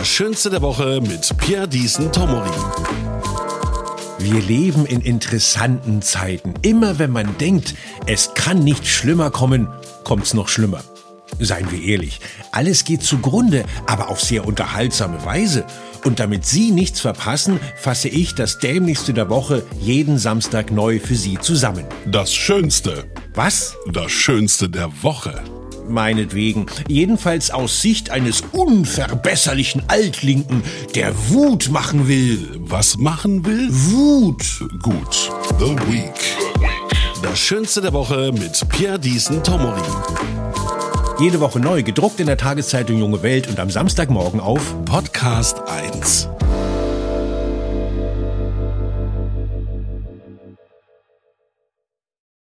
Das Schönste der Woche mit Pierre Diesen Tomori. Wir leben in interessanten Zeiten. Immer wenn man denkt, es kann nicht schlimmer kommen, kommt's noch schlimmer. Seien wir ehrlich, alles geht zugrunde, aber auf sehr unterhaltsame Weise. Und damit Sie nichts verpassen, fasse ich das Dämlichste der Woche jeden Samstag neu für Sie zusammen. Das Schönste. Was? Das Schönste der Woche. Meinetwegen. Jedenfalls aus Sicht eines unverbesserlichen Altlinken, der Wut machen will. Was machen will? Wut. Gut. The Week. Das Schönste der Woche mit Pierre Diesen Tomori. Jede Woche neu, gedruckt in der Tageszeitung Junge Welt und am Samstagmorgen auf Podcast 1.